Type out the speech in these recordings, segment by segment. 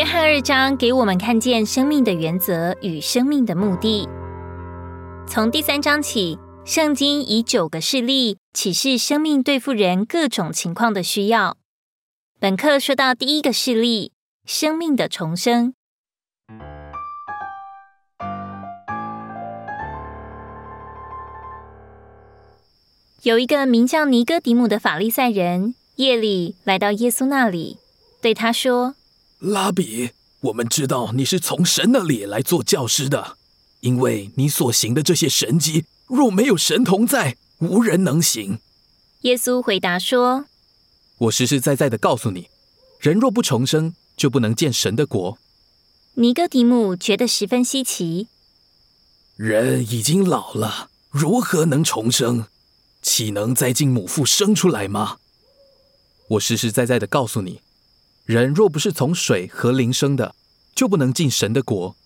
约翰二章给我们看见生命的原则与生命的目的。从第三章起，圣经以九个事例启示生命对付人各种情况的需要。本课说到第一个事例：生命的重生。有一个名叫尼哥底姆的法利赛人，夜里来到耶稣那里，对他说。拉比，我们知道你是从神那里来做教师的，因为你所行的这些神迹，若没有神同在，无人能行。耶稣回答说：“我实实在在的告诉你，人若不重生，就不能见神的国。”尼哥底母觉得十分稀奇，人已经老了，如何能重生？岂能再进母腹生出来吗？我实实在在的告诉你。人若不是从水和灵生的，就不能进神的国；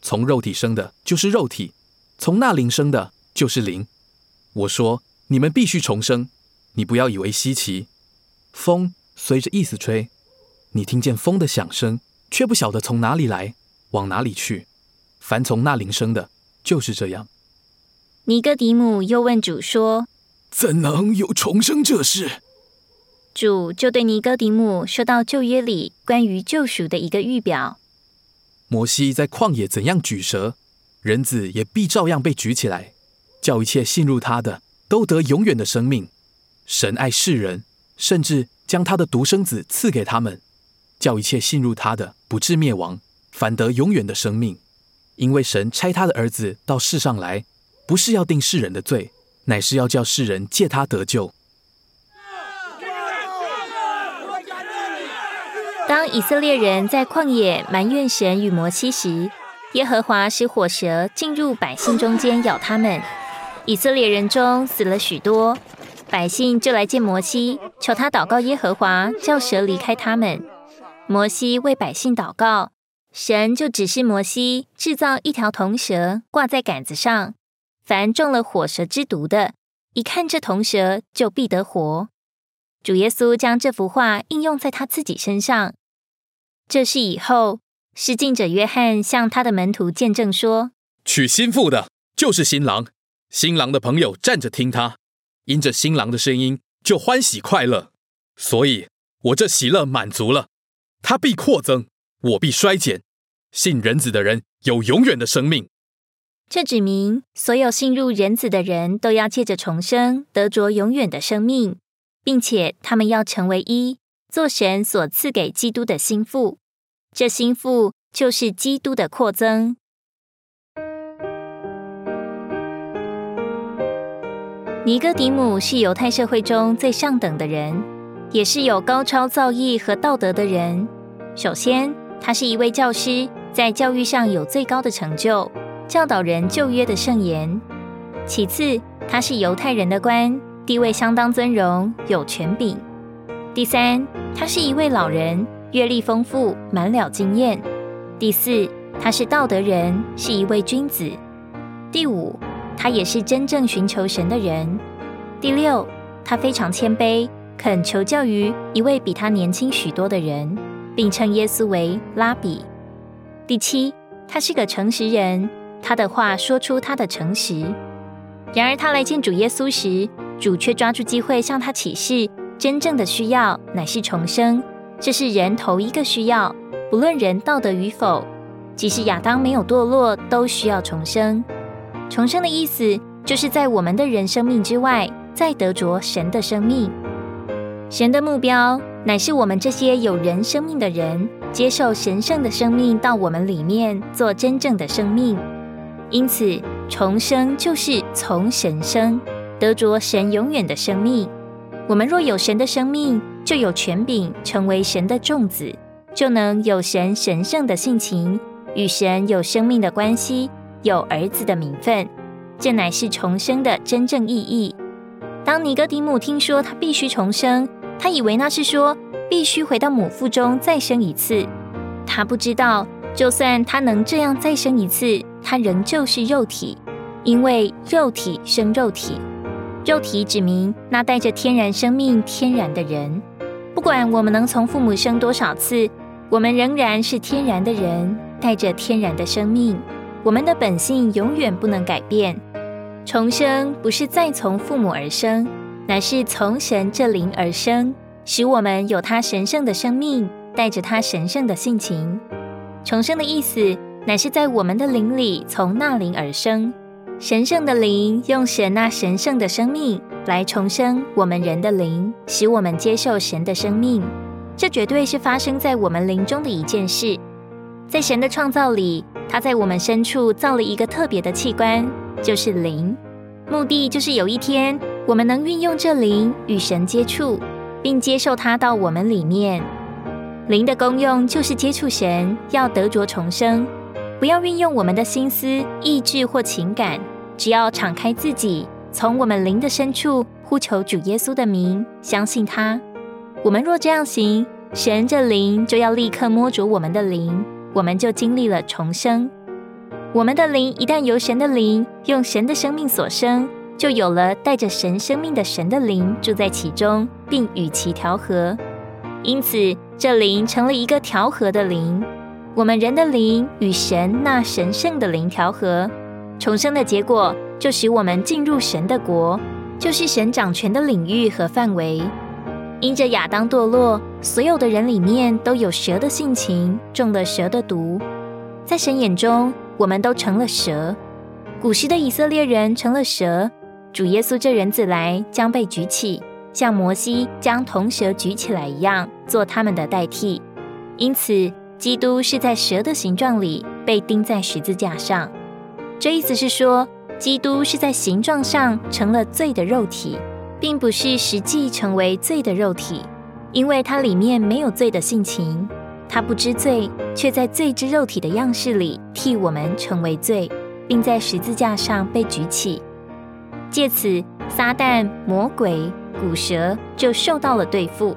从肉体生的，就是肉体；从那灵生的，就是灵。我说，你们必须重生。你不要以为稀奇。风随着意思吹，你听见风的响声，却不晓得从哪里来，往哪里去。凡从那灵生的，就是这样。尼哥底母又问主说：“怎能有重生这事？”主就对尼哥底母说到旧约里关于救赎的一个预表。摩西在旷野怎样举蛇，人子也必照样被举起来，叫一切信入他的都得永远的生命。神爱世人，甚至将他的独生子赐给他们，叫一切信入他的不至灭亡，反得永远的生命。因为神差他的儿子到世上来，不是要定世人的罪，乃是要叫世人借他得救。当以色列人在旷野埋怨神与摩西时，耶和华使火蛇进入百姓中间咬他们，以色列人中死了许多。百姓就来见摩西，求他祷告耶和华，叫蛇离开他们。摩西为百姓祷告，神就指示摩西制造一条铜蛇，挂在杆子上，凡中了火蛇之毒的，一看这铜蛇就必得活。主耶稣将这幅画应用在他自己身上。这是以后，施浸者约翰向他的门徒见证说：“娶新妇的，就是新郎。新郎的朋友站着听他，因着新郎的声音，就欢喜快乐。所以，我这喜乐满足了。他必扩增，我必衰减。信人子的人有永远的生命。这指明所有信入人子的人都要借着重生，得着永远的生命。”并且他们要成为一，做神所赐给基督的心腹。这心腹就是基督的扩增。尼哥底姆是犹太社会中最上等的人，也是有高超造诣和道德的人。首先，他是一位教师，在教育上有最高的成就，教导人旧约的圣言。其次，他是犹太人的官。地位相当尊荣，有权柄。第三，他是一位老人，阅历丰富，满了经验。第四，他是道德人，是一位君子。第五，他也是真正寻求神的人。第六，他非常谦卑，肯求教于一位比他年轻许多的人，并称耶稣为拉比。第七，他是个诚实人，他的话说出他的诚实。然而，他来见主耶稣时，主却抓住机会向他启示，真正的需要乃是重生，这是人头一个需要，不论人道德与否，即使亚当没有堕落，都需要重生。重生的意思，就是在我们的人生命之外，再得着神的生命。神的目标，乃是我们这些有人生命的人，接受神圣的生命到我们里面，做真正的生命。因此，重生就是从神生。得着神永远的生命，我们若有神的生命，就有权柄成为神的众子，就能有神神圣的性情，与神有生命的关系，有儿子的名分。这乃是重生的真正意义。当尼哥底母听说他必须重生，他以为那是说必须回到母腹中再生一次。他不知道，就算他能这样再生一次，他仍旧是肉体，因为肉体生肉体。肉体指明那带着天然生命、天然的人。不管我们能从父母生多少次，我们仍然是天然的人，带着天然的生命，我们的本性永远不能改变。重生不是再从父母而生，乃是从神这灵而生，使我们有他神圣的生命，带着他神圣的性情。重生的意思，乃是在我们的灵里从那灵而生。神圣的灵用神那神圣的生命来重生我们人的灵，使我们接受神的生命。这绝对是发生在我们灵中的一件事。在神的创造里，他在我们深处造了一个特别的器官。就是灵，目的就是有一天我们能运用这灵与神接触，并接受它到我们里面。灵的功用就是接触神，要得着重生。不要运用我们的心思、意志或情感，只要敞开自己，从我们灵的深处呼求主耶稣的名，相信他。我们若这样行，神这灵就要立刻摸着我们的灵，我们就经历了重生。我们的灵一旦由神的灵用神的生命所生，就有了带着神生命的神的灵住在其中，并与其调和。因此，这灵成了一个调和的灵。我们人的灵与神那神圣的灵调和，重生的结果就使我们进入神的国，就是神掌权的领域和范围。因着亚当堕落，所有的人里面都有蛇的性情，中了蛇的毒，在神眼中。我们都成了蛇，古时的以色列人成了蛇。主耶稣这人子来，将被举起，像摩西将铜蛇举起来一样，做他们的代替。因此，基督是在蛇的形状里被钉在十字架上。这意思是说，基督是在形状上成了罪的肉体，并不是实际成为罪的肉体，因为它里面没有罪的性情。他不知罪，却在罪之肉体的样式里替我们成为罪，并在十字架上被举起。借此，撒旦、魔鬼、古蛇就受到了对付。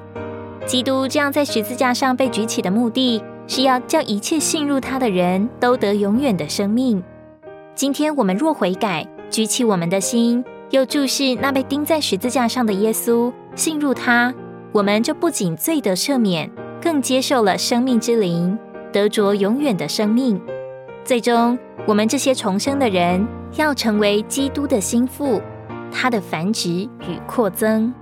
基督这样在十字架上被举起的目的，是要叫一切信入他的人都得永远的生命。今天我们若悔改，举起我们的心，又注视那被钉在十字架上的耶稣，信入他，我们就不仅罪得赦免。更接受了生命之灵，得着永远的生命。最终，我们这些重生的人要成为基督的心腹，他的繁殖与扩增。